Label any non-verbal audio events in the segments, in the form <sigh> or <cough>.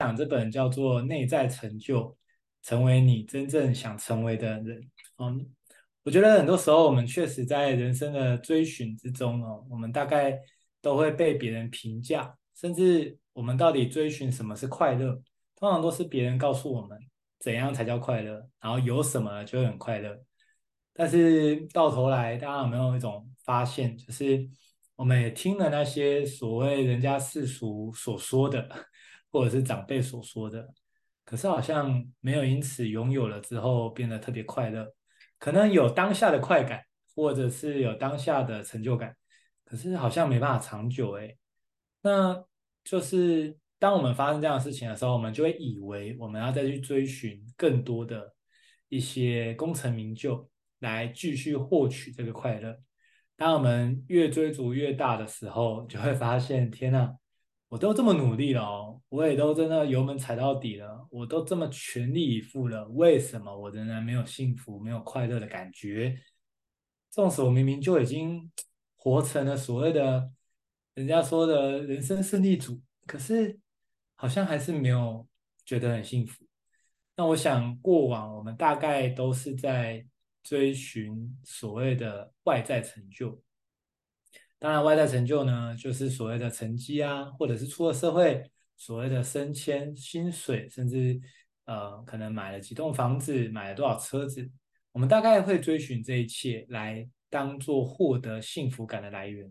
讲这本叫做《内在成就》，成为你真正想成为的人。嗯，我觉得很多时候我们确实在人生的追寻之中哦，我们大概都会被别人评价，甚至我们到底追寻什么是快乐，通常都是别人告诉我们怎样才叫快乐，然后有什么就很快乐。但是到头来，大家有没有一种发现，就是我们也听了那些所谓人家世俗所说的，或者是长辈所说的，可是好像没有因此拥有了之后变得特别快乐，可能有当下的快感，或者是有当下的成就感，可是好像没办法长久诶。那就是当我们发生这样的事情的时候，我们就会以为我们要再去追寻更多的一些功成名就，来继续获取这个快乐。当我们越追逐越大的时候，就会发现，天哪！我都这么努力了哦，我也都真的油门踩到底了，我都这么全力以赴了，为什么我仍然没有幸福、没有快乐的感觉？纵使我明明就已经活成了所谓的人家说的人生胜利组，可是好像还是没有觉得很幸福。那我想，过往我们大概都是在追寻所谓的外在成就。当然，外在成就呢，就是所谓的成绩啊，或者是出了社会，所谓的升迁、薪水，甚至呃，可能买了几栋房子，买了多少车子，我们大概会追寻这一切来当做获得幸福感的来源。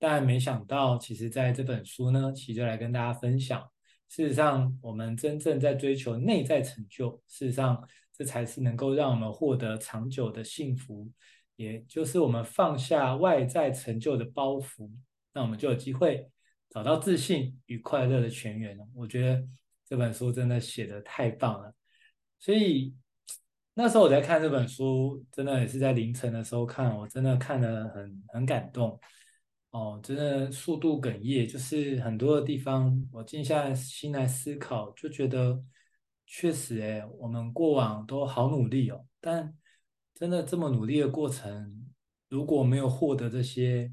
但没想到，其实在这本书呢，其实就来跟大家分享，事实上，我们真正在追求内在成就，事实上，这才是能够让我们获得长久的幸福。也就是我们放下外在成就的包袱，那我们就有机会找到自信与快乐的泉源。我觉得这本书真的写得太棒了，所以那时候我在看这本书，真的也是在凌晨的时候看，我真的看得很很感动哦，真的速度哽咽，就是很多的地方我静下心来思考，就觉得确实哎，我们过往都好努力哦，但。真的这么努力的过程，如果没有获得这些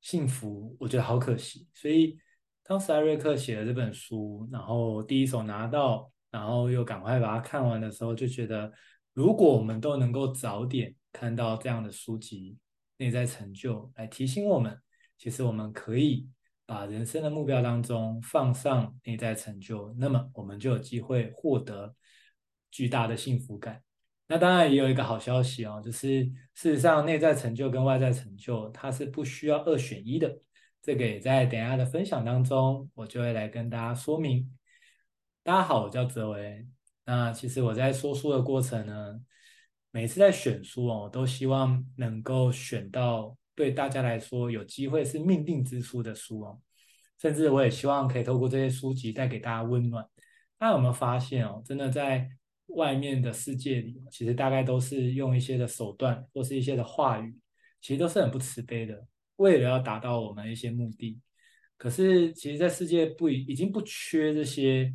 幸福，我觉得好可惜。所以当时艾瑞克写了这本书，然后第一手拿到，然后又赶快把它看完的时候，就觉得如果我们都能够早点看到这样的书籍，内在成就来提醒我们，其实我们可以把人生的目标当中放上内在成就，那么我们就有机会获得巨大的幸福感。那当然也有一个好消息哦，就是事实上内在成就跟外在成就它是不需要二选一的。这个也在等下的分享当中，我就会来跟大家说明。大家好，我叫泽维。那其实我在说书的过程呢，每次在选书哦，我都希望能够选到对大家来说有机会是命定之书的书哦。甚至我也希望可以透过这些书籍带给大家温暖。大家有没有发现哦？真的在。外面的世界里，其实大概都是用一些的手段或是一些的话语，其实都是很不慈悲的，为了要达到我们一些目的。可是，其实，在世界不已已经不缺这些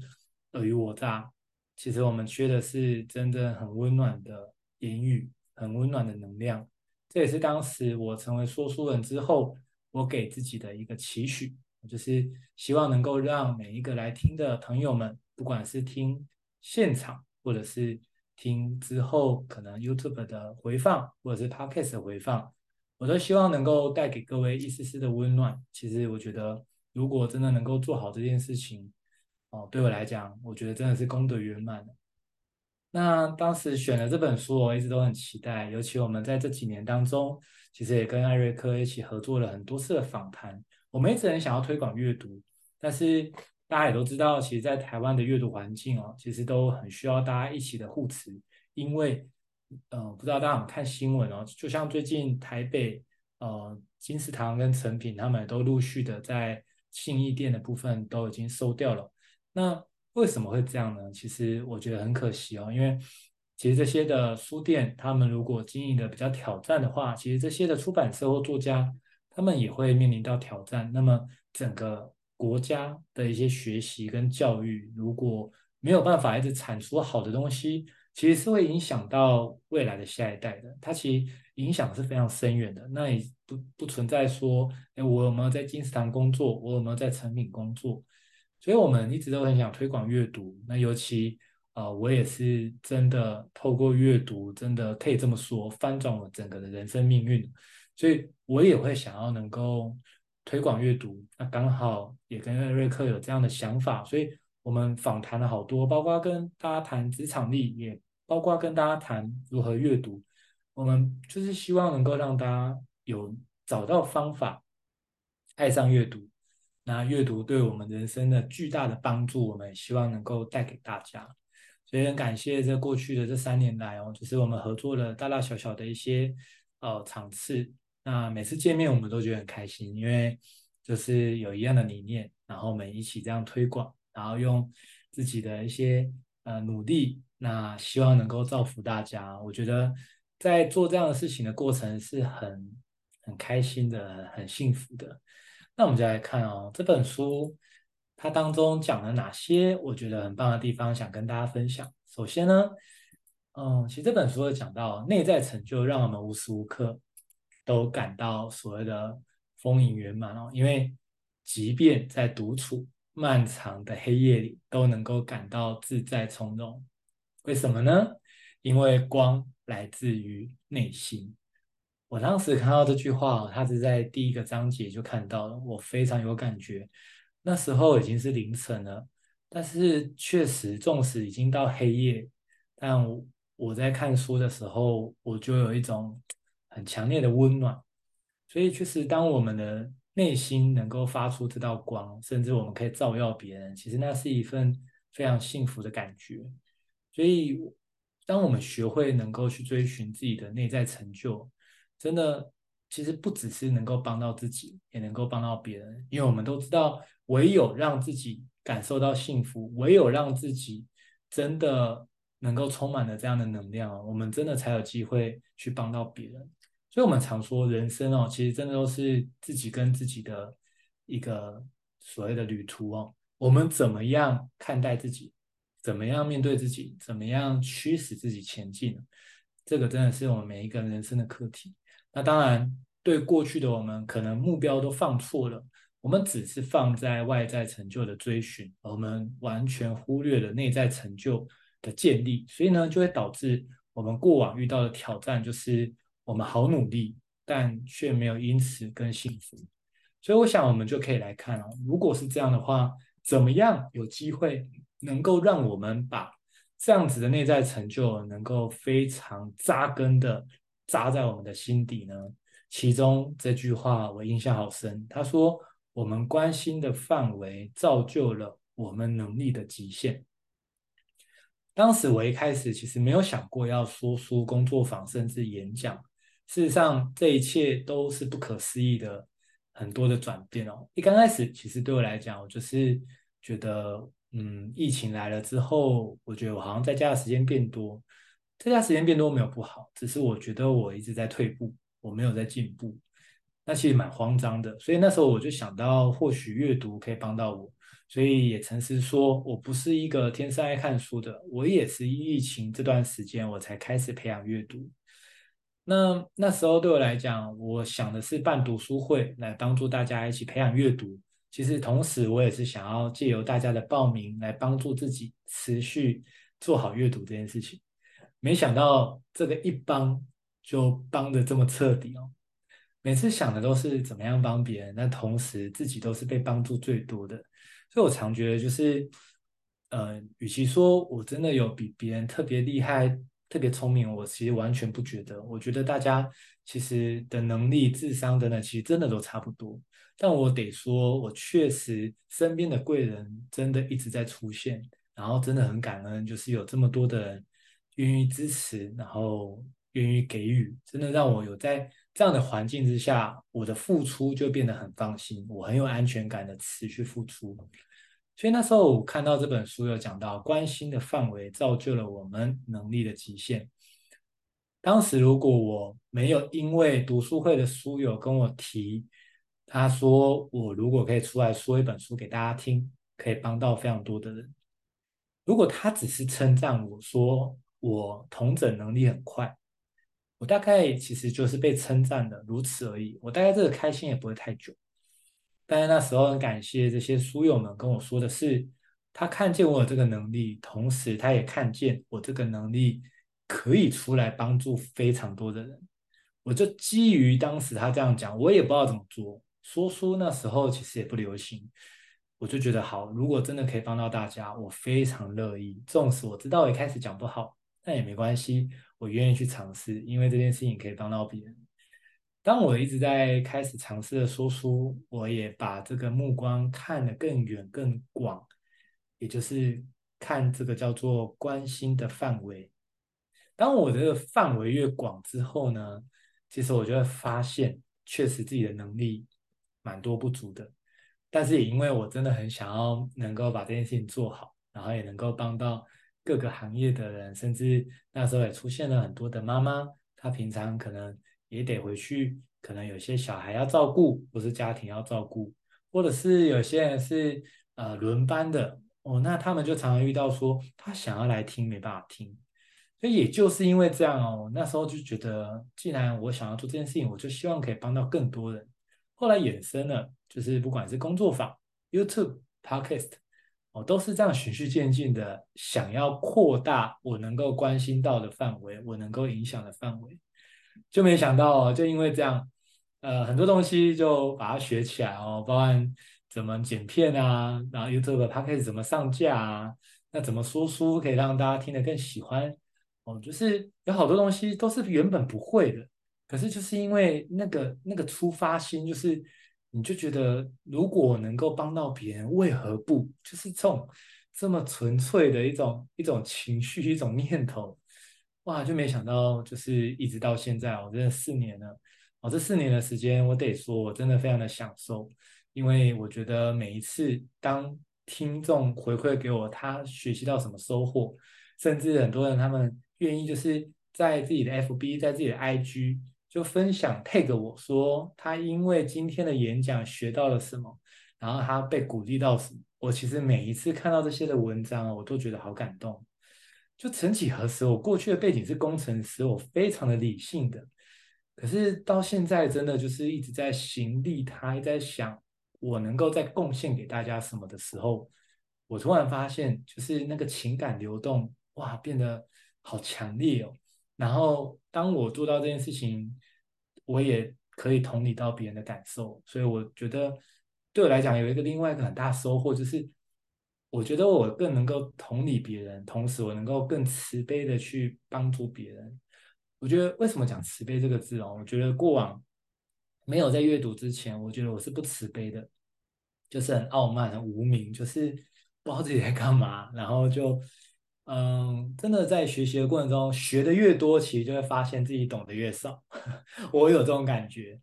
尔虞我诈，其实我们缺的是真正很温暖的言语，很温暖的能量。这也是当时我成为说书人之后，我给自己的一个期许，就是希望能够让每一个来听的朋友们，不管是听现场。或者是听之后可能 YouTube 的回放，或者是 Podcast 的回放，我都希望能够带给各位一丝丝的温暖。其实我觉得，如果真的能够做好这件事情，哦，对我来讲，我觉得真的是功德圆满。那当时选了这本书，我一直都很期待。尤其我们在这几年当中，其实也跟艾瑞克一起合作了很多次的访谈。我们一直很想要推广阅读，但是。大家也都知道，其实，在台湾的阅读环境哦，其实都很需要大家一起的护持。因为，呃，不知道大家有没有看新闻哦，就像最近台北，呃，金石堂跟诚品他们都陆续的在信义店的部分都已经收掉了。那为什么会这样呢？其实我觉得很可惜哦，因为其实这些的书店，他们如果经营的比较挑战的话，其实这些的出版社或作家，他们也会面临到挑战。那么整个。国家的一些学习跟教育，如果没有办法一直产出好的东西，其实是会影响到未来的下一代的。它其实影响是非常深远的。那也不不存在说，哎，我有没有在金石堂工作，我有没有在诚品工作？所以我们一直都很想推广阅读。那尤其啊、我也是真的透过阅读，真的可以这么说，翻转我整个的人生命运。所以我也会想要能够推广阅读。那刚好也跟瑞克有这样的想法，所以我们访谈了好多，包括跟大家谈职场力，也包括跟大家谈如何阅读。我们就是希望能够让大家有找到方法，爱上阅读。那阅读对我们人生的巨大的帮助，我们希望能够带给大家。所以很感谢这过去的这三年来哦，就是我们合作了大大小小的一些呃场次。那每次见面我们都觉得很开心，因为就是有一样的理念，然后我们一起这样推广，然后用自己的一些呃努力，那希望能够造福大家。我觉得在做这样的事情的过程是很很开心的，很幸福的。那我们就来看哦，这本书它当中讲了哪些我觉得很棒的地方，想跟大家分享。首先呢，嗯，其实这本书有讲到内在成就，让我们无时无刻都感到所谓的丰盈圆满哦。因为即便在独处漫长的黑夜里，都能够感到自在从容。为什么呢？因为光来自于内心。我当时看到这句话，它是在第一个章节就看到了，我非常有感觉。那时候已经是凌晨了，但是确实，纵使已经到黑夜，但，我在看书的时候，我就有一种很强烈的温暖。所以，确实，当我们的内心能够发出这道光，甚至我们可以照耀别人，其实那是一份非常幸福的感觉。所以，当我们学会能够去追寻自己的内在成就，真的，其实不只是能够帮到自己，也能够帮到别人。因为我们都知道，唯有让自己感受到幸福，唯有让自己真的能够充满了这样的能量，我们真的才有机会去帮到别人。所以，我们常说，人生哦，其实真的都是自己跟自己的一个所谓的旅途哦。我们怎么样看待自己？怎么样面对自己？怎么样驱使自己前进？这个真的是我们每一个人生的课题。那当然，对过去的我们，可能目标都放错了，我们只是放在外在成就的追寻，而我们完全忽略了内在成就的建立，所以呢，就会导致我们过往遇到的挑战，就是我们好努力，但却没有因此更幸福。所以，我想我们就可以来看哦，如果是这样的话，怎么样有机会能够让我们把这样子的内在成就能够非常扎根的。扎在我们的心底呢？其中这句话我印象好深。他说：“我们关心的范围造就了我们能力的极限。”当时我一开始其实没有想过要说书、工作坊，甚至演讲。事实上，这一切都是不可思议的，很多的转变哦。一刚开始，其实对我来讲，我就是觉得，嗯，疫情来了之后，我觉得我好像在家的时间变多。在家时间变多没有不好，只是我觉得我一直在退步，我没有在进步，那其实蛮慌张的。所以那时候我就想到，或许阅读可以帮到我，所以也诚实说，我不是一个天生爱看书的，我也是疫情这段时间我才开始培养阅读。那那时候对我来讲，我想的是办读书会来帮助大家一起培养阅读。其实同时我也是想要借由大家的报名来帮助自己持续做好阅读这件事情。没想到这个一帮就帮得这么彻底哦！每次想的都是怎么样帮别人，但同时自己都是被帮助最多的。所以我常觉得就是，呃，与其说我真的有比别人特别厉害、特别聪明，我其实完全不觉得。我觉得大家其实的能力、智商等等，其实真的都差不多。但我得说，我确实身边的贵人真的一直在出现，然后真的很感恩，就是有这么多的人。愿意支持，然后愿意给予，真的让我有在这样的环境之下，我的付出就变得很放心，我很有安全感的持续付出。所以那时候我看到这本书有讲到，关心的范围造就了我们能力的极限。当时如果我没有因为读书会的书友跟我提，他说我如果可以出来说一本书给大家听，可以帮到非常多的人。如果他只是称赞我说，我同整能力很快，我大概其实就是被称赞的如此而已。我大概这个开心也不会太久。但是那时候很感谢这些书友们跟我说的是，他看见我有这个能力，同时他也看见我这个能力可以出来帮助非常多的人。我就基于当时他这样讲，我也不知道怎么做。说书那时候其实也不流行，我就觉得好，如果真的可以帮到大家，我非常乐意。纵使我知道我一开始讲不好，但也没关系，我愿意去尝试，因为这件事情可以帮到别人。当我一直在开始尝试的说书，我也把这个目光看得更远更广，也就是看这个叫做关心的范围。当我这个范围越广之后呢，其实我就会发现，确实自己的能力蛮多不足的。但是也因为我真的很想要能够把这件事情做好，然后也能够帮到各个行业的人，甚至那时候也出现了很多的妈妈，她平常可能。也得回去，可能有些小孩要照顾，或是家庭要照顾，或者是有些人是呃轮班的哦，那他们就常常遇到说他想要来听没办法听，所以也就是因为这样哦，那时候就觉得既然我想要做这件事情，我就希望可以帮到更多人。后来衍生了，就是不管是工作坊、YouTube、Podcast，哦，都是这样循序渐进的，想要扩大我能够关心到的范围，我能够影响的范围。就没想到，就因为这样，呃，很多东西就把它学起来哦，包含怎么剪片啊，然后 YouTube 它开始怎么上架啊，那怎么说书可以让大家听得更喜欢哦，就是有好多东西都是原本不会的，可是就是因为那个那个出发心，就是你就觉得如果能够帮到别人，为何不？就是这种这么纯粹的一种一种情绪，一种念头。哇，就没想到，就是一直到现在，我真的四年了。哦，这四年的时间，我得说，我真的非常的享受，因为我觉得每一次当听众回馈给我，他学习到什么收获，甚至很多人他们愿意就是在自己的 FB，在自己的 IG 就分享 tag 我说他因为今天的演讲学到了什么，然后他被鼓励到什么，我其实每一次看到这些的文章，我都觉得好感动。就曾几何时，我过去的背景是工程师，我非常的理性的。可是到现在，真的就是一直在行利他，一直在想我能够再贡献给大家什么的时候，我突然发现，就是那个情感流动，哇，变得好强烈哦。然后当我做到这件事情，我也可以同理到别人的感受，所以我觉得对我来讲，有一个另外一个很大收获就是。我觉得我更能够同理别人，同时我能够更慈悲的去帮助别人。我觉得为什么讲慈悲这个字哦？我觉得过往没有在阅读之前，我觉得我是不慈悲的，就是很傲慢、很无名，就是不知道自己在干嘛。然后就嗯，真的在学习的过程中，学的越多，其实就会发现自己懂得越少。<laughs> 我有这种感觉，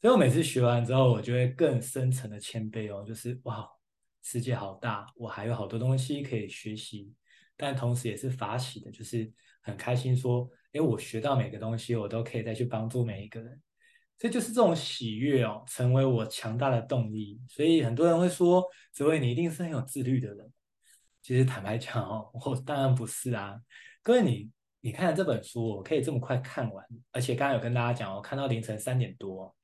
所以我每次学完之后，我就会更深层的谦卑哦，就是哇。世界好大，我还有好多东西可以学习，但同时也是法喜的，就是很开心说，诶，我学到每个东西，我都可以再去帮助每一个人，这就是这种喜悦哦，成为我强大的动力。所以很多人会说，紫薇你一定是很有自律的人。其实坦白讲哦，我当然不是啊。各位你你看这本书，我可以这么快看完，而且刚刚有跟大家讲，我看到凌晨三点多。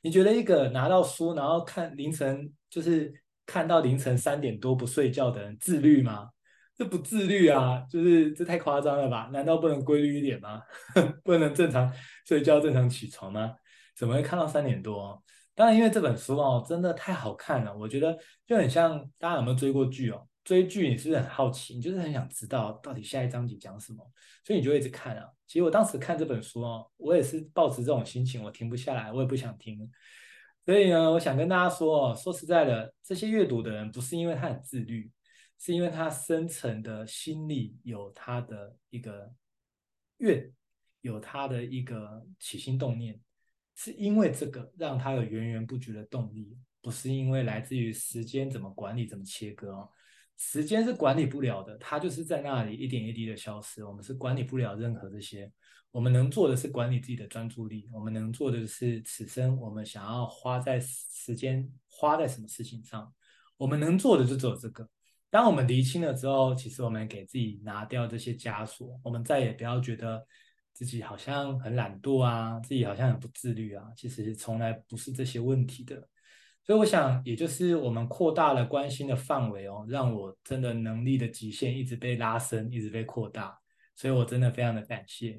你觉得一个拿到书，然后看凌晨就是。看到凌晨三点多不睡觉的人自律吗？这不自律啊，就是这太夸张了吧？难道不能规律一点吗？<laughs> 不能正常睡觉、正常起床吗？怎么会看到三点多？当然，因为这本书哦，真的太好看了。我觉得就很像大家有没有追过剧哦？追剧你是不是很好奇？你就是很想知道到底下一章节讲什么，所以你就一直看啊。其实我当时看这本书哦，我也是抱持这种心情，我停不下来，我也不想听。所以呢，我想跟大家说，说实在的，这些阅读的人不是因为他很自律，是因为他深层的心里有他的一个愿，有他的一个起心动念，是因为这个让他有源源不绝的动力，不是因为来自于时间怎么管理、怎么切割哦。时间是管理不了的，它就是在那里一点一滴的消失，我们是管理不了任何这些。我们能做的是管理自己的专注力，我们能做的是此生我们想要花在时间花在什么事情上，我们能做的就只有这个。当我们厘清了之后，其实我们给自己拿掉这些枷锁，我们再也不要觉得自己好像很懒惰啊，自己好像很不自律啊，其实从来不是这些问题的。所以我想，也就是我们扩大了关心的范围哦，让我真的能力的极限一直被拉伸，一直被扩大。所以我真的非常的感谢。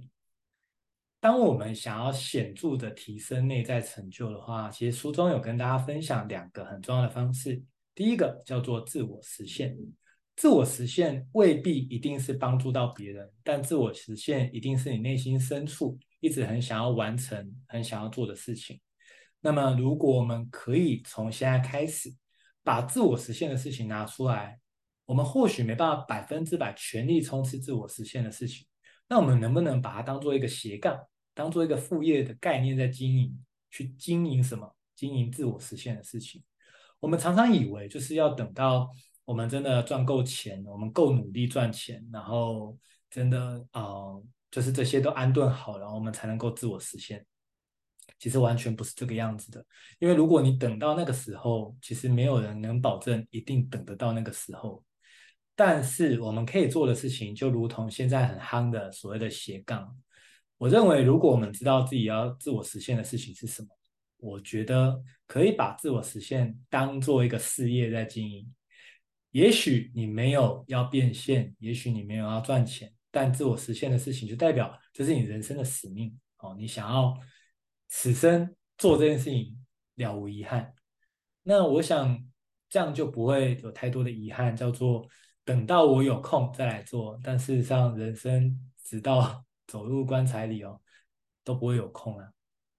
当我们想要显著的提升内在成就的话，其实书中有跟大家分享两个很重要的方式。第一个叫做自我实现，自我实现未必一定是帮助到别人，但自我实现一定是你内心深处一直很想要完成、很想要做的事情。那么，如果我们可以从现在开始把自我实现的事情拿出来，我们或许没办法百分之百全力冲刺自我实现的事情，那我们能不能把它当做一个斜杠，当做一个副业的概念在经营？去经营什么？经营自我实现的事情。我们常常以为就是要等到我们真的赚够钱，我们够努力赚钱，然后真的啊、就是这些都安顿好，然后我们才能够自我实现。其实完全不是这个样子的，因为如果你等到那个时候，其实没有人能保证一定等得到那个时候。但是我们可以做的事情，就如同现在很夯的所谓的斜杠。我认为，如果我们知道自己要自我实现的事情是什么，我觉得可以把自我实现当做一个事业在经营。也许你没有要变现，也许你没有要赚钱，但自我实现的事情就代表这是你人生的使命哦，你想要。此生做这件事情了无遗憾，那我想这样就不会有太多的遗憾，叫做等到我有空再来做。但事实上，人生直到走入棺材里哦，都不会有空啊。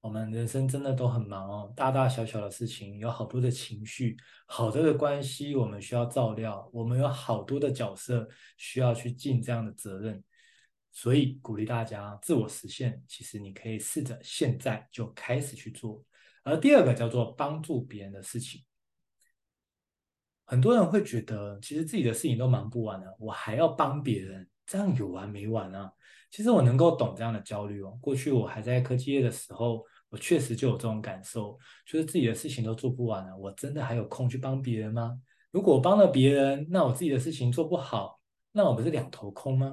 我们人生真的都很忙哦，大大小小的事情，有好多的情绪，好多的关系，我们需要照料，我们有好多的角色需要去尽这样的责任。所以鼓励大家自我实现，其实你可以试着现在就开始去做。而第二个叫做帮助别人的事情，很多人会觉得，其实自己的事情都忙不完了，我还要帮别人，这样有完没完啊？其实我能够懂这样的焦虑哦。过去我还在科技业的时候，我确实就有这种感受，就是自己的事情都做不完了，我真的还有空去帮别人吗？如果帮了别人，那我自己的事情做不好，那我不是两头空吗？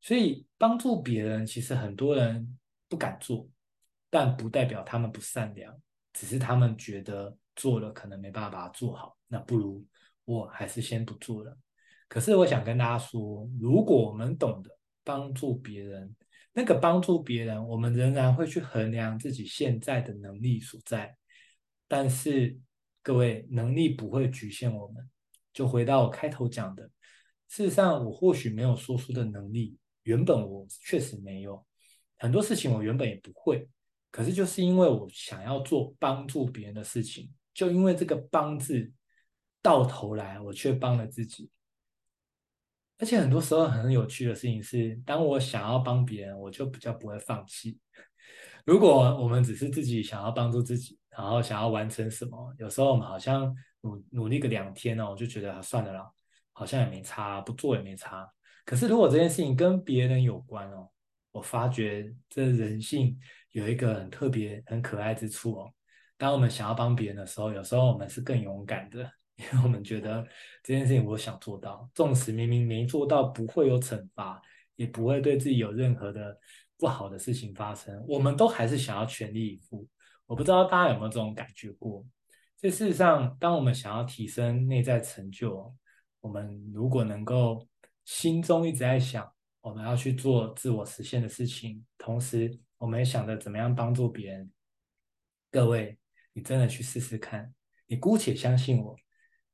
所以帮助别人，其实很多人不敢做，但不代表他们不善良，只是他们觉得做了可能没办法把它做好，那不如我还是先不做了。可是我想跟大家说，如果我们懂得帮助别人，那个帮助别人，我们仍然会去衡量自己现在的能力所在。但是各位，能力不会局限我们。就回到我开头讲的，事实上，我或许没有说书的能力。原本我确实没有很多事情，我原本也不会。可是就是因为我想要做帮助别人的事情，就因为这个“帮”字，到头来我却帮了自己。而且很多时候很有趣的事情是，当我想要帮别人，我就比较不会放弃。如果我们只是自己想要帮助自己，然后想要完成什么，有时候我们好像努努力个两天哦，我就觉得啊算了啦，好像也没差，不做也没差。可是，如果这件事情跟别人有关哦，我发觉这人性有一个很特别、很可爱之处哦。当我们想要帮别人的时候，有时候我们是更勇敢的，<laughs> 因为我们觉得这件事情我想做到，纵使明明没做到，不会有惩罚，也不会对自己有任何的不好的事情发生，我们都还是想要全力以赴。我不知道大家有没有这种感觉过？这事实上，当我们想要提升内在成就，我们如果能够。心中一直在想，我们要去做自我实现的事情，同时我们也想着怎么样帮助别人。各位，你真的去试试看，你姑且相信我。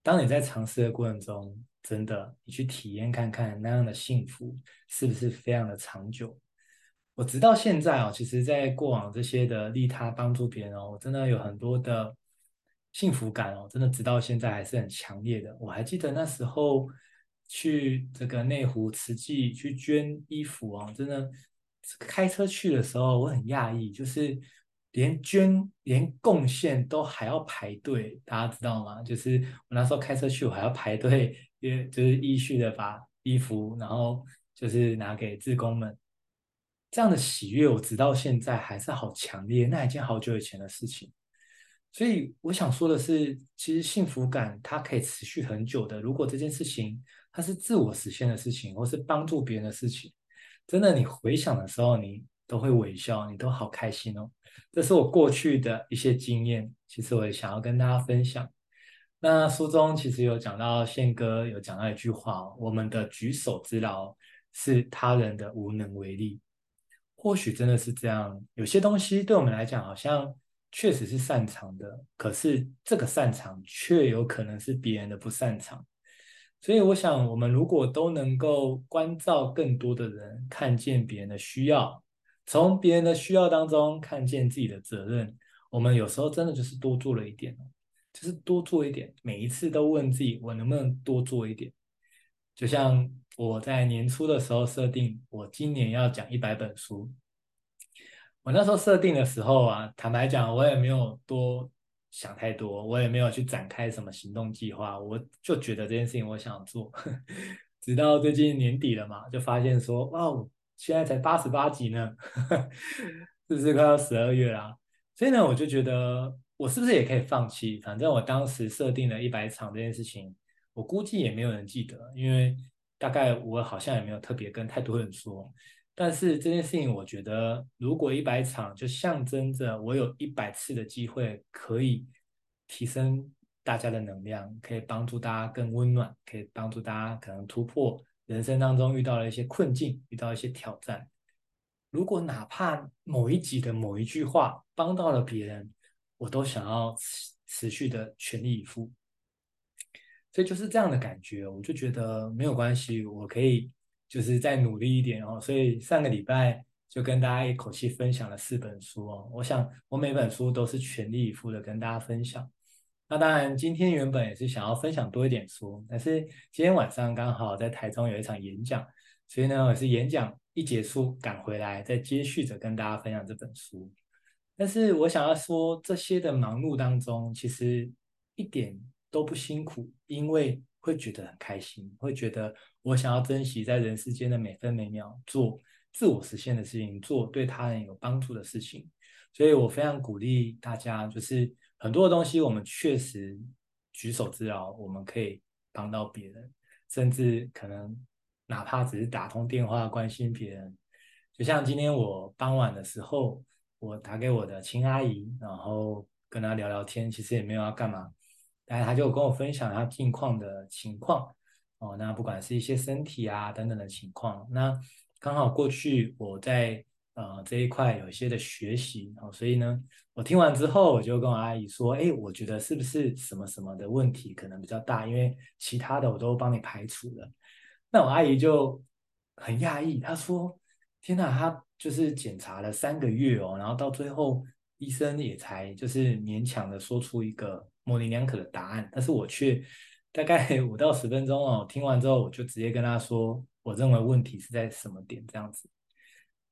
当你在尝试的过程中，真的你去体验看看那样的幸福是不是非常的长久。我直到现在哦，其实在过往这些的利他帮助别人哦，我真的有很多的幸福感哦，真的直到现在还是很强烈的。我还记得那时候。去这个内湖慈济去捐衣服啊，真的开车去的时候，我很讶异，就是连捐连贡献都还要排队，大家知道吗？就是我那时候开车去，我还要排队，也就是依序的把衣服，然后就是拿给志工们。这样的喜悦，我直到现在还是好强烈，那已经好久以前的事情。所以我想说的是，其实幸福感它可以持续很久的。如果这件事情，它是自我实现的事情，或是帮助别人的事情。真的，你回想的时候，你都会微笑，你都好开心哦。这是我过去的一些经验，其实我也想要跟大家分享。那书中其实有讲到宪哥有讲到一句话：我们的举手之劳是他人的无能为力。或许真的是这样，有些东西对我们来讲好像确实是擅长的，可是这个擅长却有可能是别人的不擅长。所以我想，我们如果都能够关照更多的人，看见别人的需要，从别人的需要当中看见自己的责任，我们有时候真的就是多做了一点。就是多做一点，每一次都问自己，我能不能多做一点？就像我在年初的时候设定，我今年要讲一百本书。我那时候设定的时候啊，坦白讲，我也没有多想太多，我也没有去展开什么行动计划，我就觉得这件事情我想做。<laughs> 直到最近年底了嘛，就发现说，哇，现在才八十八集呢，<laughs> 是不是快要十二月啦？所以呢，我就觉得。我是不是也可以放弃？反正我当时设定了一百场这件事情，我估计也没有人记得，因为大概我好像也没有特别跟太多人说。但是这件事情，我觉得如果一百场就象征着我有一百次的机会，可以提升大家的能量，可以帮助大家更温暖，可以帮助大家可能突破人生当中遇到了一些困境，遇到一些挑战。如果哪怕某一集的某一句话帮到了别人，我都想要持续的全力以赴，所以就是这样的感觉，我就觉得没有关系，我可以就是再努力一点哦。所以上个礼拜就跟大家一口气分享了四本书哦。我想我每本书都是全力以赴的跟大家分享。那当然今天原本也是想要分享多一点书，但是今天晚上刚好在台中有一场演讲，所以呢我是演讲一结束赶回来，再接续着跟大家分享这本书。但是我想要说，这些的忙碌当中，其实一点都不辛苦，因为会觉得很开心，会觉得我想要珍惜在人世间的每分每秒，做自我实现的事情，做对他人有帮助的事情。所以我非常鼓励大家，就是很多的东西，我们确实举手之劳，我们可以帮到别人，甚至可能哪怕只是打通电话关心别人。就像今天我傍晚的时候。我打给我的亲阿姨，然后跟她聊聊天，其实也没有要干嘛，但是她就跟我分享她近况的情况哦。那不管是一些身体啊等等的情况，那刚好过去我在呃这一块有一些的学习哦，所以呢，我听完之后我就跟我阿姨说，哎，我觉得是不是什么什么的问题可能比较大，因为其他的我都帮你排除了。那我阿姨就很讶异，她说：天哪，她。就是检查了三个月哦，然后到最后医生也才就是勉强的说出一个模棱两可的答案，但是我却大概五到十分钟哦，听完之后我就直接跟他说，我认为问题是在什么点这样子。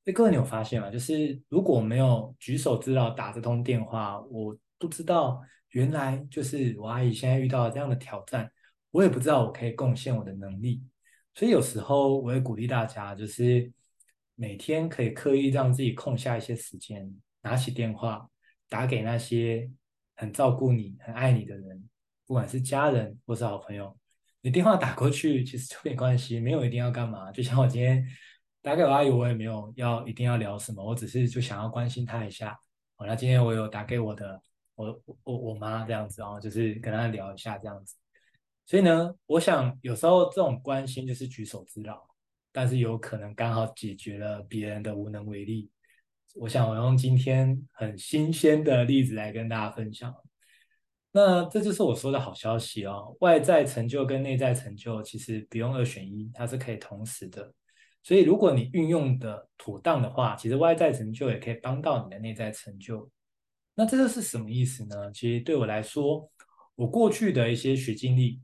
那各位你有发现吗？就是如果没有举手之劳打这通电话，我不知道原来就是我阿姨现在遇到了这样的挑战，我也不知道我可以贡献我的能力，所以有时候我也鼓励大家就是。每天可以刻意让自己空下一些时间，拿起电话打给那些很照顾你、很爱你的人，不管是家人或是好朋友。你电话打过去，其实就没关系，没有一定要干嘛。就像我今天打给阿姨，我也没有要一定要聊什么，我只是就想要关心她一下。好，那今天我有打给我的我我我妈这样子哦，就是跟她聊一下这样子。所以呢，我想有时候这种关心就是举手之劳。但是有可能刚好解决了别人的无能为力。我想我用今天很新鲜的例子来跟大家分享。那这就是我说的好消息哦，外在成就跟内在成就其实不用二选一，它是可以同时的。所以如果你运用的妥当的话，其实外在成就也可以帮到你的内在成就。那这个是什么意思呢？其实对我来说，我过去的一些学经历，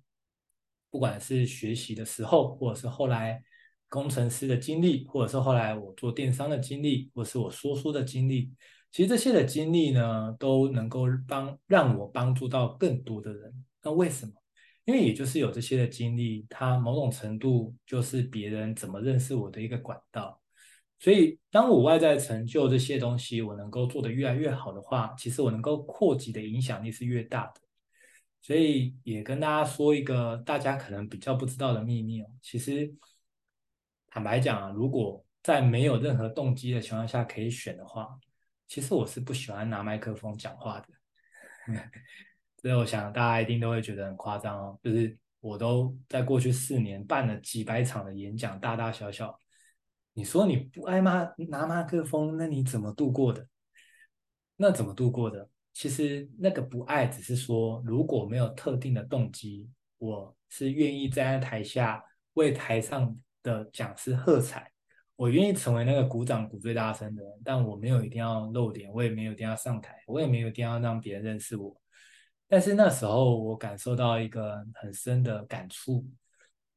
不管是学习的时候，或者是后来。工程师的经历，或者是后来我做电商的经历，或是我说书的经历，其实这些的经历呢，都能够帮让我帮助到更多的人。那为什么？因为也就是有这些的经历，它某种程度就是别人怎么认识我的一个管道。所以，当我外在成就这些东西，我能够做得越来越好的话，其实我能够扩及的影响力是越大的。所以，也跟大家说一个大家可能比较不知道的秘密哦，其实。坦白讲啊，如果在没有任何动机的情况下可以选的话，其实我是不喜欢拿麦克风讲话的。<laughs> 所以我想大家一定都会觉得很夸张哦，就是我都在过去四年办了几百场的演讲，大大小小。你说你不爱吗？拿麦克风，那你怎么度过的？那怎么度过的？其实那个不爱，只是说如果没有特定的动机，我是愿意站在台下为台上的讲师喝彩，我愿意成为那个鼓掌鼓最大声的人，但我没有一定要露脸，我也没有一定要上台，我也没有一定要让别人认识我。但是那时候我感受到一个很深的感触：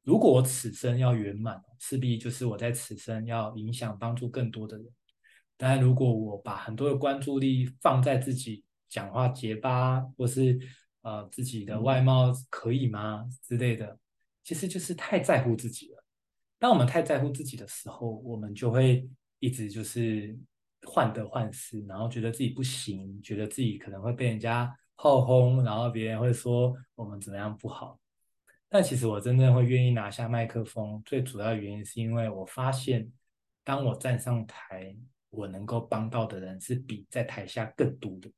如果我此生要圆满，势必就是我在此生要影响帮助更多的人。当然，如果我把很多的关注力放在自己讲话结巴，或是呃自己的外貌可以吗之类的，其实就是太在乎自己了。当我们太在乎自己的时候，我们就会一直就是患得患失，然后觉得自己不行，觉得自己可能会被人家炮轰，然后别人会说我们怎么样不好。但其实我真正会愿意拿下麦克风，最主要原因是因为我发现，当我站上台，我能够帮到的人是比在台下更多的，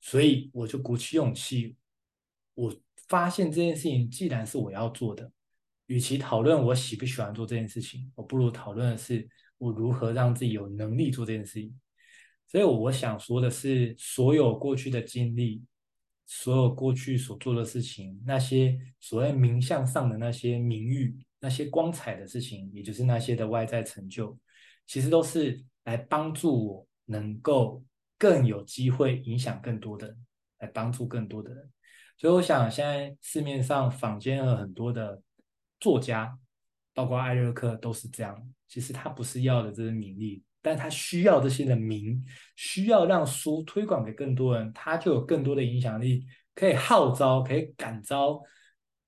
所以我就鼓起勇气。我发现这件事情既然是我要做的，与其讨论我喜不喜欢做这件事情，我不如讨论的是我如何让自己有能力做这件事情。所以我想说的是，所有过去的经历，所有过去所做的事情，那些所谓名相上的那些名誉，那些光彩的事情，也就是那些的外在成就，其实都是来帮助我能够更有机会影响更多的人，来帮助更多的人。所以我想，现在市面上坊间有很多的作家，包括艾瑞克，都是这样。其实他不是要的这些名利，但他需要这些的名，需要让书推广给更多人，他就有更多的影响力，可以号召，可以感召，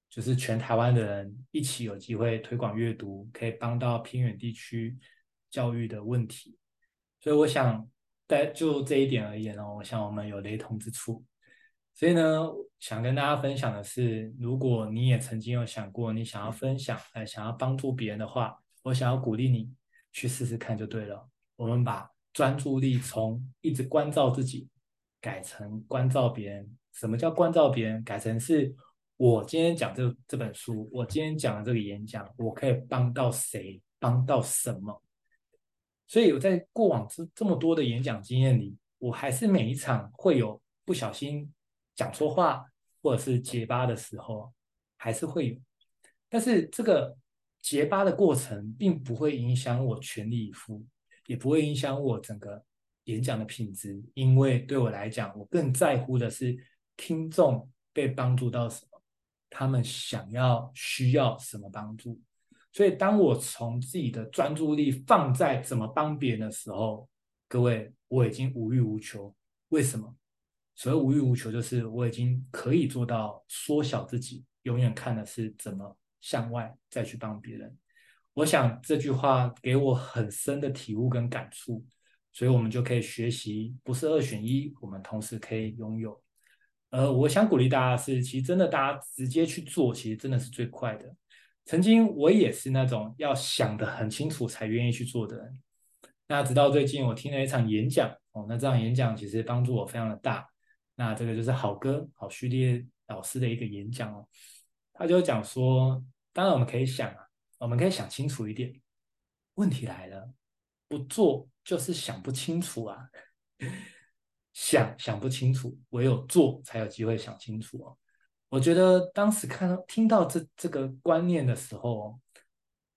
就是全台湾的人一起有机会推广阅读，可以帮到偏远地区教育的问题。所以我想，在就这一点而言呢，我想我们有雷同之处。所以呢，想跟大家分享的是，如果你也曾经有想过，你想要分享，哎，想要帮助别人的话，我想要鼓励你去试试看就对了。我们把专注力从一直关照自己，改成关照别人。什么叫关照别人？改成是我今天讲这这本书，我今天讲的这个演讲，我可以帮到谁，帮到什么？所以我在过往这这么多的演讲经验里，我还是每一场会有不小心。讲错话或者是结巴的时候，还是会有，但是这个结巴的过程并不会影响我全力以赴，也不会影响我整个演讲的品质，因为对我来讲，我更在乎的是听众被帮助到什么，他们想要需要什么帮助。所以，当我从自己的专注力放在怎么帮别人的时候，各位，我已经无欲无求。为什么？所谓无欲无求，就是我已经可以做到缩小自己，永远看的是怎么向外再去帮别人。我想这句话给我很深的体悟跟感触，所以我们就可以学习，不是二选一，我们同时可以拥有。呃，我想鼓励大家是，其实真的大家直接去做，其实真的是最快的。曾经我也是那种要想得很清楚才愿意去做的人。那直到最近，我听了一场演讲，哦，那这场演讲其实帮助我非常的大。那这个就是好哥郝旭烈老师的一个演讲哦，他就讲说，当然我们可以想，我们可以想清楚一点。问题来了，不做就是想不清楚啊，<laughs> 想想不清楚，唯有做才有机会想清楚哦。我觉得当时看到听到这这个观念的时候，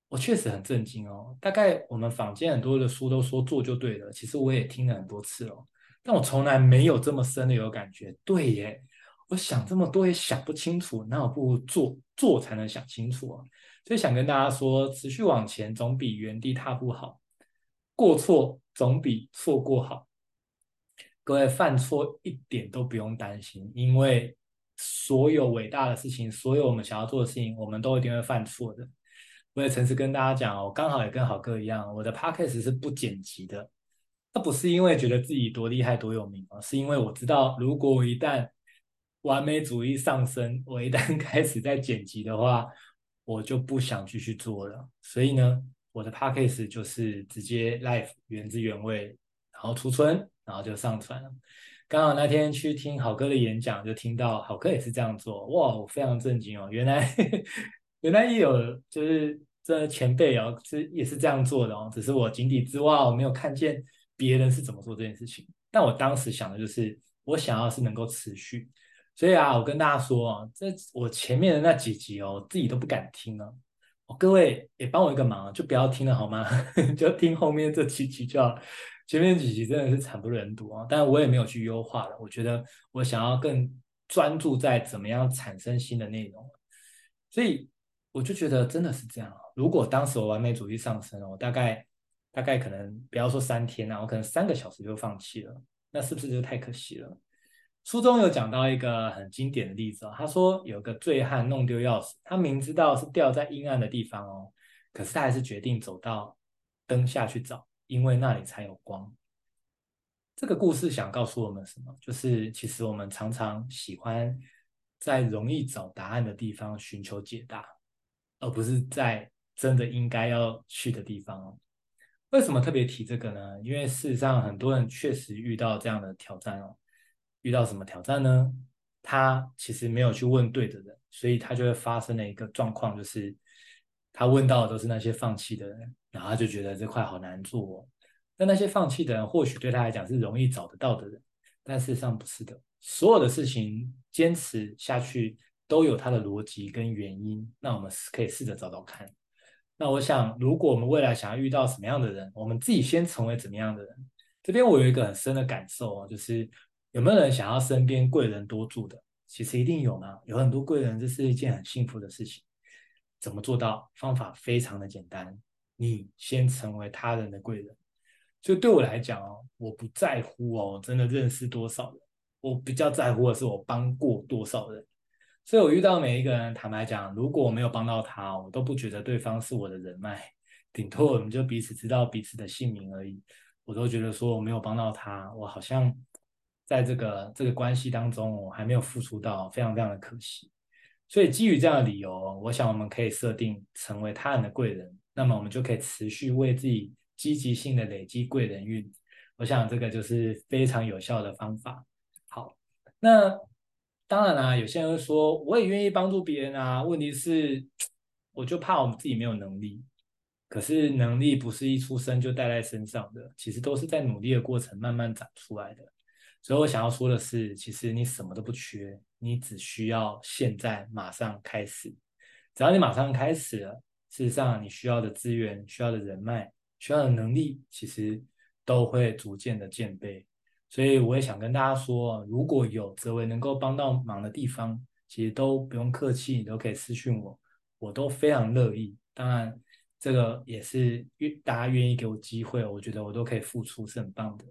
我确实很震惊哦。大概我们坊间很多的书都说做就对了，其实我也听了很多次哦。但我从来没有这么深的有感觉，对耶，我想这么多也想不清楚，那我不如做，做才能想清楚啊。所以想跟大家说，持续往前总比原地踏步好，过错总比错过好。各位犯错一点都不用担心，因为所有伟大的事情，所有我们想要做的事情，我们都一定会犯错的。我也诚实跟大家讲，我刚好也跟好哥一样，我的 podcast 是不剪辑的。那不是因为觉得自己多厉害多有名啊，是因为我知道，如果我一旦完美主义上升，我一旦 <laughs> 开始在剪辑的话，我就不想继续做了。所以呢，我的 podcast 就是直接 live 原汁原味，然后储存，然后就上传了。刚好那天去听好哥的演讲，就听到好哥也是这样做，哇，我非常震惊哦，原来 <laughs> 原来也有就是这前辈哦，是也是这样做的哦，只是我井底之蛙，我没有看见别人是怎么做这件事情。但我当时想的就是，我想要是能够持续，所以啊，我跟大家说啊，这我前面的那几集哦，我自己都不敢听啊。哦，各位也帮我一个忙，就不要听了好吗？<laughs> 就听后面这几集就好。前面几集真的是惨不忍睹啊！但我也没有去优化了。我觉得我想要更专注在怎么样产生新的内容，所以我就觉得真的是这样啊。如果当时我完美主义上升，我大概大概可能不要说三天啊，我可能三个小时就放弃了，那是不是就太可惜了？书中有讲到一个很经典的例子哦，他说有个醉汉弄丢钥匙，他明知道是掉在阴暗的地方哦，可是他还是决定走到灯下去找，因为那里才有光。这个故事想告诉我们什么？就是其实我们常常喜欢在容易找答案的地方寻求解答，而不是在真的应该要去的地方哦。为什么特别提这个呢？因为事实上很多人确实遇到这样的挑战哦。遇到什么挑战呢？他其实没有去问对的人，所以他就会发生了一个状况，就是他问到的都是那些放弃的人，然后他就觉得这块好难做哦。但那些放弃的人，或许对他来讲是容易找得到的人，但事实上不是的。所有的事情坚持下去都有它的逻辑跟原因。那我们可以试着找找看。那我想，如果我们未来想要遇到什么样的人，我们自己先成为怎么样的人。这边我有一个很深的感受哦，就是。有没有人想要身边贵人多助的？其实一定有嘛，有很多贵人，这是一件很幸福的事情。怎么做到？方法非常的简单，你先成为他人的贵人。所以对我来讲哦，我不在乎哦，真的认识多少人，我比较在乎的是我帮过多少人。所以我遇到每一个人，坦白讲，如果我没有帮到他，我都不觉得对方是我的人脉，顶多我们就彼此知道彼此的姓名而已。我都觉得说我没有帮到他，我好像。在这个这个关系当中，我还没有付出到，非常非常的可惜。所以基于这样的理由，我想我们可以设定成为他人的贵人，那么我们就可以持续为自己积极性的累积贵人运。我想这个就是非常有效的方法。好，那当然啦、有些人说，我也愿意帮助别人啊，问题是我就怕我们自己没有能力。可是能力不是一出生就带在身上的，其实都是在努力的过程慢慢长出来的。所以我想要说的是，其实你什么都不缺，你只需要现在马上开始。只要你马上开始了，事实上你需要的资源、需要的人脉、需要的能力，其实都会逐渐的渐倍。所以我也想跟大家说，如果有泽维能够帮到忙的地方，其实都不用客气，你都可以私讯我，我都非常乐意。当然，这个也是愿大家愿意给我机会，我觉得我都可以付出，是很棒的。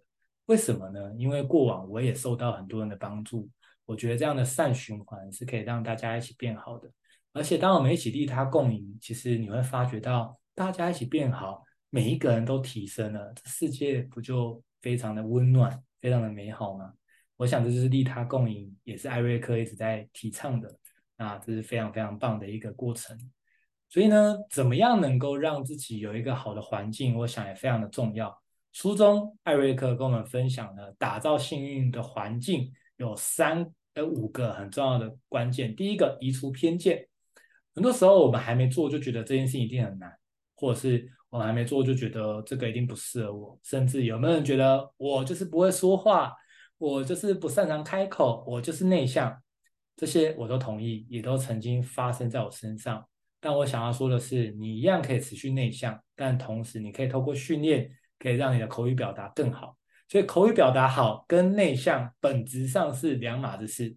为什么呢？因为过往我也受到很多人的帮助，我觉得这样的善循环是可以让大家一起变好的。而且当我们一起利他共赢，其实你会发觉到大家一起变好，每一个人都提升了，这世界不就非常的温暖、非常的美好吗？我想这就是利他共赢，也是艾瑞克一直在提倡的。啊，这是非常非常棒的一个过程。所以呢，怎么样能够让自己有一个好的环境，我想也非常的重要。书中艾瑞克跟我们分享了打造幸运的环境有三呃五个很重要的关键。第一个，移除偏见。很多时候我们还没做就觉得这件事一定很难，或者是我们还没做就觉得这个一定不适合我，甚至有没有人觉得我就是不会说话，我就是不擅长开口，我就是内向，这些我都同意，也都曾经发生在我身上。但我想要说的是，你一样可以持续内向，但同时你可以透过训练。可以让你的口语表达更好，所以口语表达好跟内向本质上是两码子事，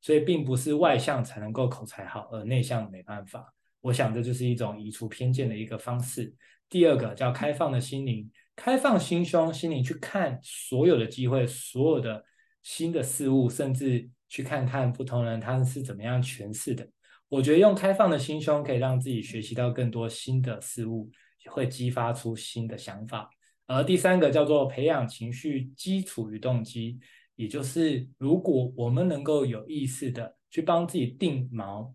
所以并不是外向才能够口才好，而内向没办法。我想这就是一种移除偏见的一个方式。第二个叫开放的心灵，开放心胸，心灵去看所有的机会，所有的新的事物，甚至去看看不同人他们是怎么样诠释的。我觉得用开放的心胸可以让自己学习到更多新的事物，会激发出新的想法。而第三个叫做培养情绪基础与动机，也就是如果我们能够有意识的去帮自己定锚，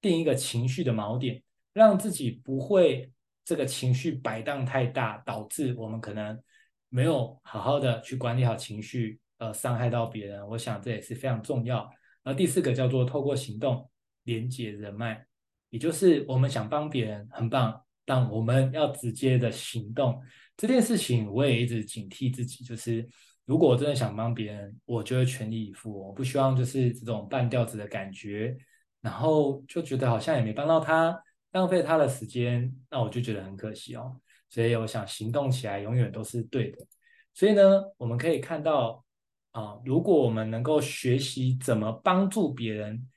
定一个情绪的锚点，让自己不会这个情绪摆荡太大，导致我们可能没有好好的去管理好情绪，呃，伤害到别人。我想这也是非常重要。而第四个叫做透过行动连接人脉，也就是我们想帮别人很棒，但我们要直接的行动。这件事情我也一直警惕自己，就是如果我真的想帮别人，我就会全力以赴。我不希望就是这种半吊子的感觉，然后就觉得好像也没帮到他。浪费他的时间，那我就觉得很可惜哦。所以我想行动起来永远都是对的。所以呢，我们可以看到啊，如果我们能够学习怎么帮助别人，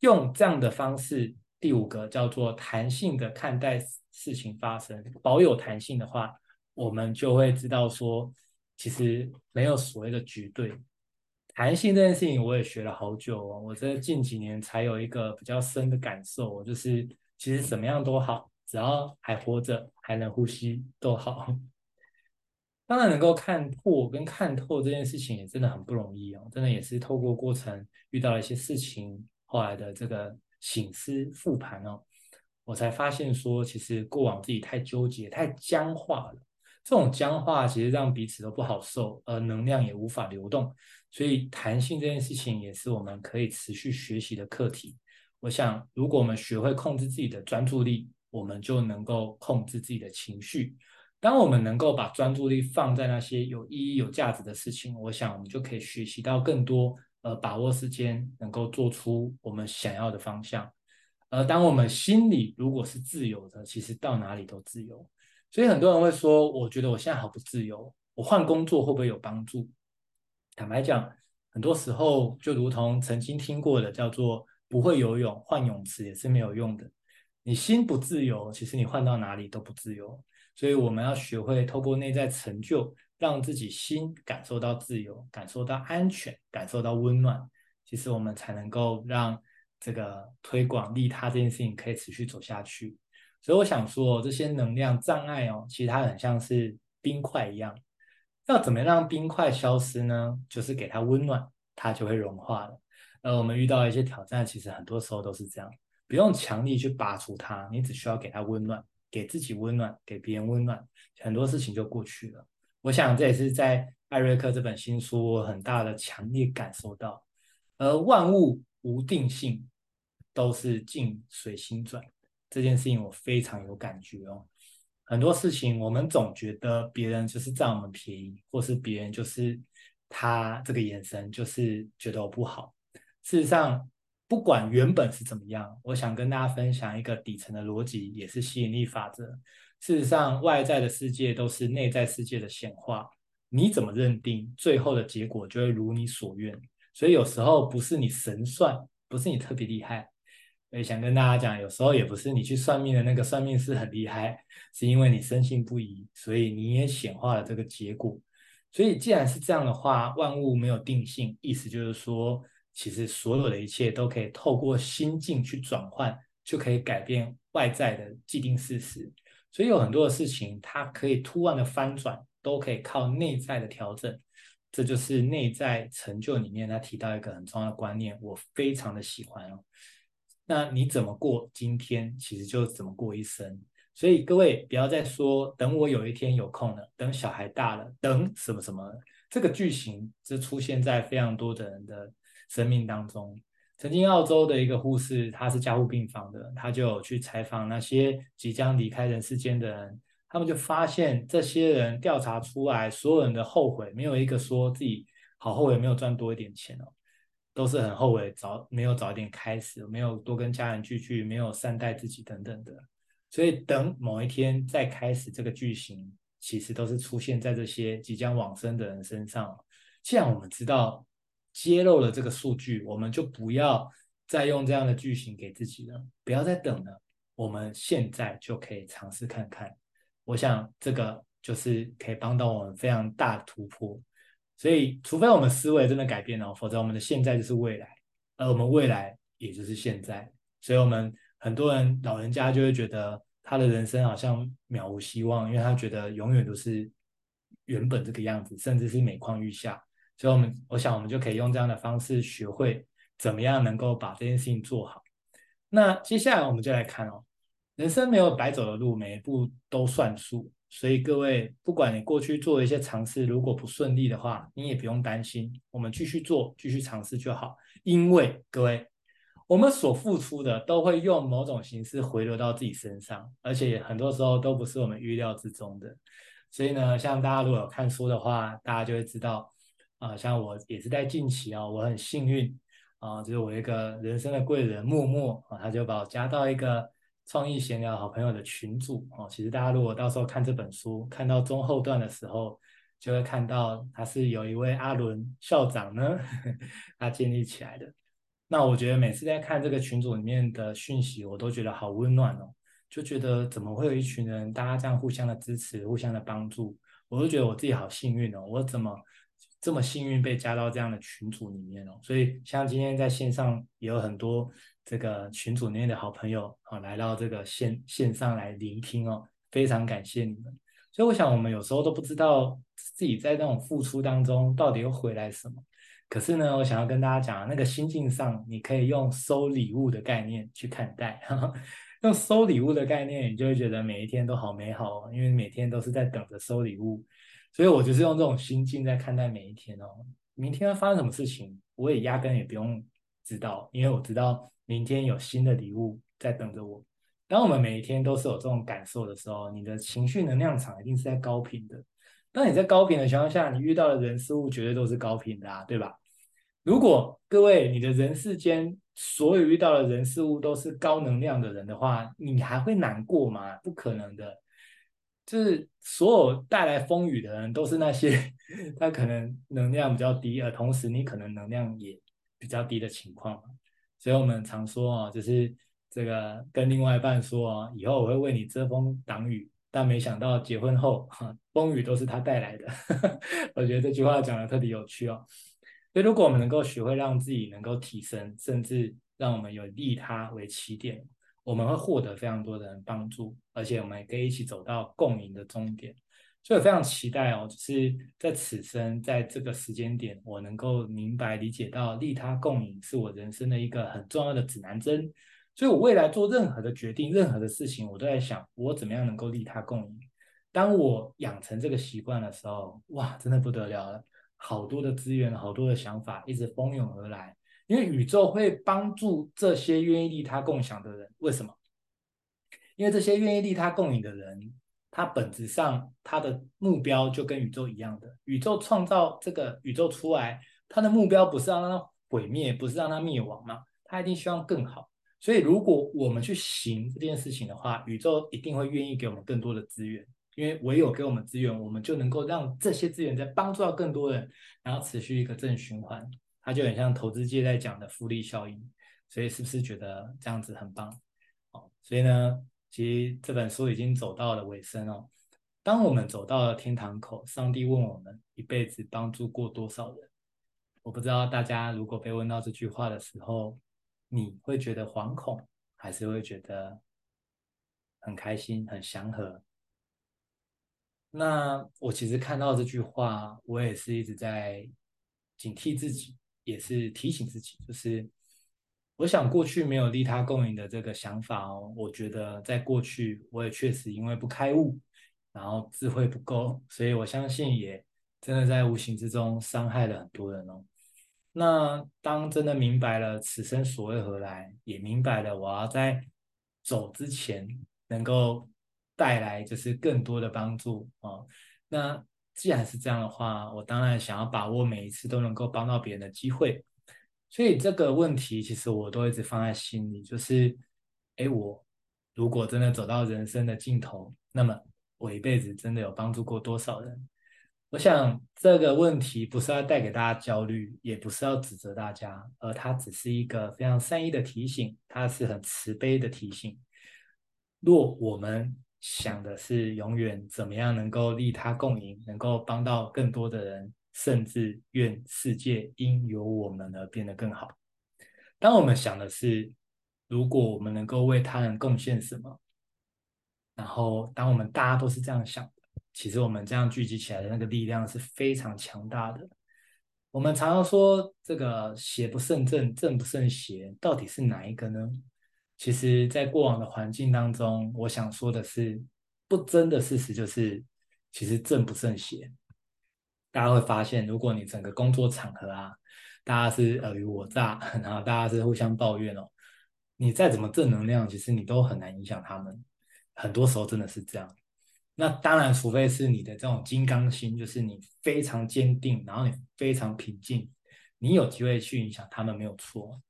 用这样的方式，第五个叫做弹性的看待事情发生，保有弹性的话，我们就会知道说，其实没有所谓的绝对。弹性这件事情，我也学了好久哦。我这近几年才有一个比较深的感受，就是。其实怎么样都好，只要还活着，还能呼吸都好。当然，能够看破跟看透这件事情也真的很不容易哦。真的也是透过过程遇到了一些事情，后来的这个醒思复盘哦，我才发现说，其实过往自己太纠结、太僵化了。这种僵化其实让彼此都不好受，而能量也无法流动。所以，弹性这件事情也是我们可以持续学习的课题。我想，如果我们学会控制自己的专注力，我们就能够控制自己的情绪。当我们能够把专注力放在那些有意义、有价值的事情，我想我们就可以学习到更多，呃，把握时间，能够做出我们想要的方向。而当我们心里如果是自由的，其实到哪里都自由。所以很多人会说，我觉得我现在好不自由，我换工作会不会有帮助？坦白讲，很多时候就如同曾经听过的，叫做。不会游泳，换泳池也是没有用的。你心不自由，其实你换到哪里都不自由。所以我们要学会透过内在成就，让自己心感受到自由，感受到安全，感受到温暖。其实我们才能够让这个推广利他这件事情可以持续走下去。所以我想说，这些能量障碍哦，其实它很像是冰块一样。要怎么让冰块消失呢？就是给它温暖，它就会融化了。呃，我们遇到一些挑战，其实很多时候都是这样，不用强力去拔除它，你只需要给它温暖，给自己温暖，给别人温暖，很多事情就过去了。我想这也是在艾瑞克这本新书我很大的强烈感受到。而万物无定性，都是境随心转，这件事情我非常有感觉哦。很多事情我们总觉得别人就是占我们便宜，或是别人就是他这个眼神就是觉得我不好。事实上，不管原本是怎么样，我想跟大家分享一个底层的逻辑，也是吸引力法则。事实上，外在的世界都是内在世界的显化，你怎么认定，最后的结果就会如你所愿。所以有时候不是你神算，不是你特别厉害。所以想跟大家讲，有时候也不是你去算命的那个算命师很厉害，是因为你深信不疑，所以你也显化了这个结果。所以既然是这样的话，万物没有定性，意思就是说。其实所有的一切都可以透过心境去转换，就可以改变外在的既定事实。所以有很多的事情，它可以突然的翻转，都可以靠内在的调整。这就是内在成就里面，他提到一个很重要的观念，我非常的喜欢哦。那你怎么过今天，其实就怎么过一生。所以各位不要再说等我有一天有空了，等小孩大了，等什么什么。这个句型是出现在非常多的人的。生命当中，曾经澳洲的一个护士，她是加护病房的，她就去采访那些即将离开人世间的人，他们就发现这些人调查出来，所有人的后悔，没有一个说自己好后悔没有赚多一点钱哦，都是很后悔早没有早点开始，没有多跟家人聚聚，没有善待自己等等的，所以等某一天再开始这个句型，其实都是出现在这些即将往生的人身上。既然我们知道。揭露了这个数据，我们就不要再用这样的句型给自己了，不要再等了，我们现在就可以尝试看看。我想这个就是可以帮到我们非常大的突破。所以，除非我们思维真的改变了，否则我们的现在就是未来，而我们未来也就是现在。所以，我们很多人老人家就会觉得他的人生好像渺无希望，因为他觉得永远都是原本这个样子，甚至是每况愈下。所以，我们我想，我们就可以用这样的方式学会怎么样能够把这件事情做好。那接下来，我们就来看哦，人生没有白走的路，每一步都算数。所以各位，不管你过去做的一些尝试，如果不顺利的话，你也不用担心，我们继续做，继续尝试就好。因为各位，我们所付出的都会用某种形式回流到自己身上，而且很多时候都不是我们预料之中的。所以呢，像大家如果有看书的话，大家就会知道，啊、像我也是在近期啊、哦，我很幸运啊、就是我一个人生的贵人默默啊，他就把我加到一个。创意闲聊好朋友的群组哦，其实大家如果到时候看这本书，看到中后段的时候，就会看到他是有一位阿伦校长呢，<laughs> 他建立起来的。那我觉得每次在看这个群组里面的讯息，我都觉得好温暖哦，就觉得怎么会有一群人，大家这样互相的支持，互相的帮助，我都觉得我自己好幸运哦，我怎么这么幸运被加到这样的群组里面哦？所以像今天在线上也有很多。这个群组内的好朋友啊，来到这个线线上来聆听哦，非常感谢你们。所以我想，我们有时候都不知道自己在那种付出当中到底又回来什么。可是呢，我想要跟大家讲，那个心境上，你可以用收礼物的概念去看待。<laughs> 用收礼物的概念，你就会觉得每一天都好美好哦，因为每天都是在等着收礼物。所以我就是用这种心境在看待每一天哦。明天要发生什么事情，我也压根也不用知道，因为我知道。明天有新的礼物在等着我。当我们每一天都是有这种感受的时候，你的情绪能量场一定是在高频的。当你在高频的情况下，你遇到的人事物绝对都是高频的啊，对吧？如果各位你的人世间所有遇到的人事物都是高能量的人的话，你还会难过吗？不可能的。就是所有带来风雨的人都是那些 <laughs> 他可能能量比较低，而同时你可能能量也比较低的情况。所以我们常说啊，就是这个跟另外一半说啊，以后我会为你遮风挡雨，但没想到结婚后，哈风雨都是他带来的。<laughs> 我觉得这句话讲得特别有趣哦。所以如果我们能够学会让自己能够提升，甚至让我们有利他为起点，我们会获得非常多的人帮助，而且我们也可以一起走到共赢的终点。所以我非常期待哦，就是在此生，在这个时间点，我能够明白理解到利他共赢是我人生的一个很重要的指南针。所以我未来做任何的决定、任何的事情，我都在想，我怎么样能够利他共赢。当我养成这个习惯的时候，哇，真的不得了了，好多的资源、好多的想法一直蜂拥而来，因为宇宙会帮助这些愿意利他共享的人。为什么？因为这些愿意利他共赢的人。它本质上，它的目标就跟宇宙一样的。宇宙创造这个宇宙出来，它的目标不是让它毁灭，不是让它灭亡嘛？它一定希望更好。所以，如果我们去行这件事情的话，宇宙一定会愿意给我们更多的资源。因为唯有给我们资源，我们就能够让这些资源再帮助到更多人，然后持续一个正循环。它就很像投资界在讲的复利效应。所以，是不是觉得这样子很棒？好，所以呢？其实这本书已经走到了尾声哦。当我们走到了天堂口，上帝问我们一辈子帮助过多少人？我不知道大家如果被问到这句话的时候，你会觉得惶恐，还是会觉得很开心、很祥和？那我其实看到这句话，我也是一直在警惕自己，也是提醒自己，就是。我想过去没有利他共赢的这个想法哦，我觉得在过去我也确实因为不开悟，然后智慧不够，所以我相信也真的在无形之中伤害了很多人哦。那当真的明白了此生所为何来，也明白了我要在走之前能够带来就是更多的帮助哦。那既然是这样的话，我当然想要把握每一次都能够帮到别人的机会。所以这个问题其实我都一直放在心里，就是，哎，我如果真的走到人生的尽头，那么我一辈子真的有帮助过多少人？我想这个问题不是要带给大家焦虑，也不是要指责大家，而它只是一个非常善意的提醒，它是很慈悲的提醒。若我们想的是永远怎么样能够利他共赢，能够帮到更多的人。甚至愿世界因有我们而变得更好。当我们想的是，如果我们能够为他人贡献什么，然后当我们大家都是这样想的，其实我们这样聚集起来的那个力量是非常强大的。我们常常说这个邪不胜正，正不胜邪，到底是哪一个呢？其实，在过往的环境当中，我想说的是，不争的事实就是，其实正不胜邪。大家会发现，如果你整个工作场合啊，大家是尔虞我诈，<laughs> 然后大家是互相抱怨哦，你再怎么正能量，其实你都很难影响他们。很多时候真的是这样。那当然，除非是你的这种金刚心，就是你非常坚定，然后你非常平静，你有机会去影响他们没有错。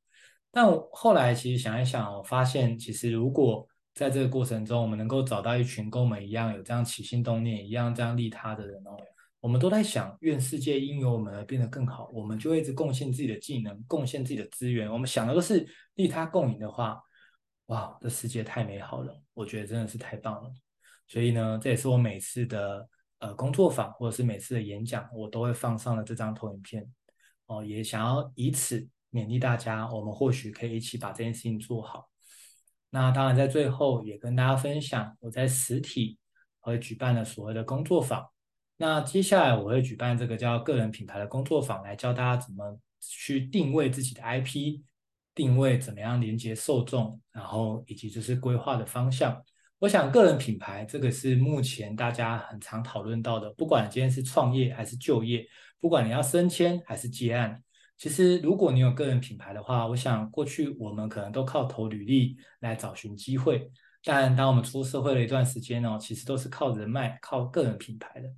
但后来其实想一想，我发现其实如果在这个过程中，我们能够找到一群跟我们一样有这样起心动念、一样这样利他的人哦。我们都在想，愿世界因由我们而变得更好，我们就会一直贡献自己的技能，贡献自己的资源。我们想的都是利他共赢的话，哇，这世界太美好了，我觉得真的是太棒了。所以呢，这也是我每次的呃工作坊或者是每次的演讲，我都会放上了这张投影片哦，也想要以此勉励大家，我们或许可以一起把这件事情做好。那当然，在最后也跟大家分享，我在实体和举办了所谓的工作坊。那接下来我会举办这个叫个人品牌的工作坊，来教大家怎么去定位自己的 IP，定位怎么样连接受众，然后以及就是规划的方向。我想个人品牌这个是目前大家很常讨论到的，不管今天是创业还是就业，不管你要升迁还是接案，其实如果你有个人品牌的话，我想过去我们可能都靠投履历来找寻机会，但当我们出社会了一段时间呢，其实都是靠人脉、靠个人品牌的。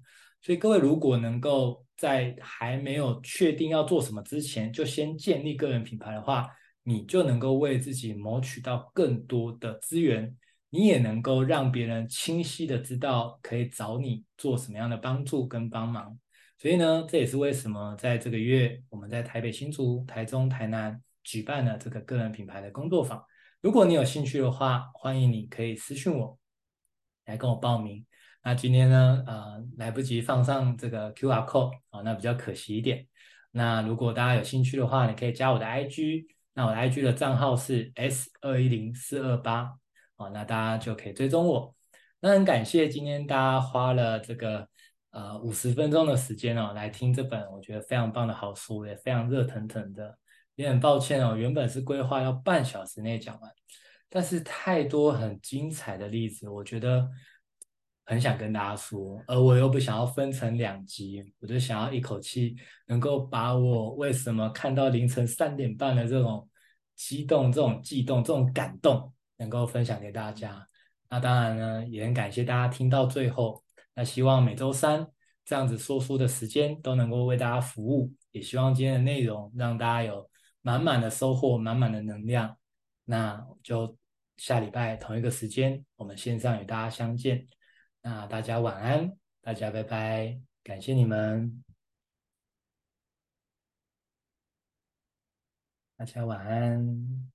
所以各位，如果能够在还没有确定要做什么之前，就先建立个人品牌的话，你就能够为自己谋取到更多的资源，你也能够让别人清晰的知道可以找你做什么样的帮助跟帮忙。所以呢，这也是为什么在这个月我们在台北、新竹、台中、台南举办了这个个人品牌的工作坊。如果你有兴趣的话，欢迎你可以私讯我，来跟我报名。那今天呢，呃，来不及放上这个 QR code 哦，那比较可惜一点。那如果大家有兴趣的话，你可以加我的 IG，那我的 IG 的账号是 S 二一零四二八，哦，那大家就可以追踪我。那很感谢今天大家花了这个呃五十分钟的时间哦，来听这本我觉得非常棒的好书，也非常热腾腾的。也很抱歉哦，原本是规划要半小时内讲完，但是太多很精彩的例子，我觉得。很想跟大家说，而我又不想要分成两集，我就想要一口气能够把我为什么看到凌晨三点半的这种激动、这种悸动、这种感动，能够分享给大家。那当然呢，也很感谢大家听到最后。那希望每周三这样子说书的时间都能够为大家服务，也希望今天的内容让大家有满满的收获、满满的能量。那就下礼拜同一个时间，我们线上与大家相见。那大家晚安，大家拜拜，感谢你们，大家晚安，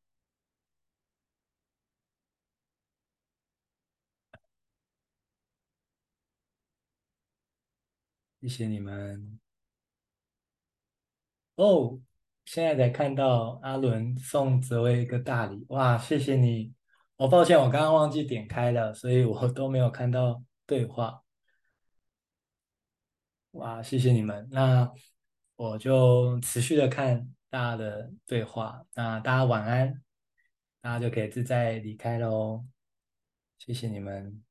谢谢你们。哦，现在才看到阿伦送泽威一个大礼，哇，谢谢你。我抱歉，我刚刚忘记点开了，所以我都没有看到。对话，哇，谢谢你们。那我就持续的看大家的对话。那大家晚安，大家就可以自在离开喽。谢谢你们。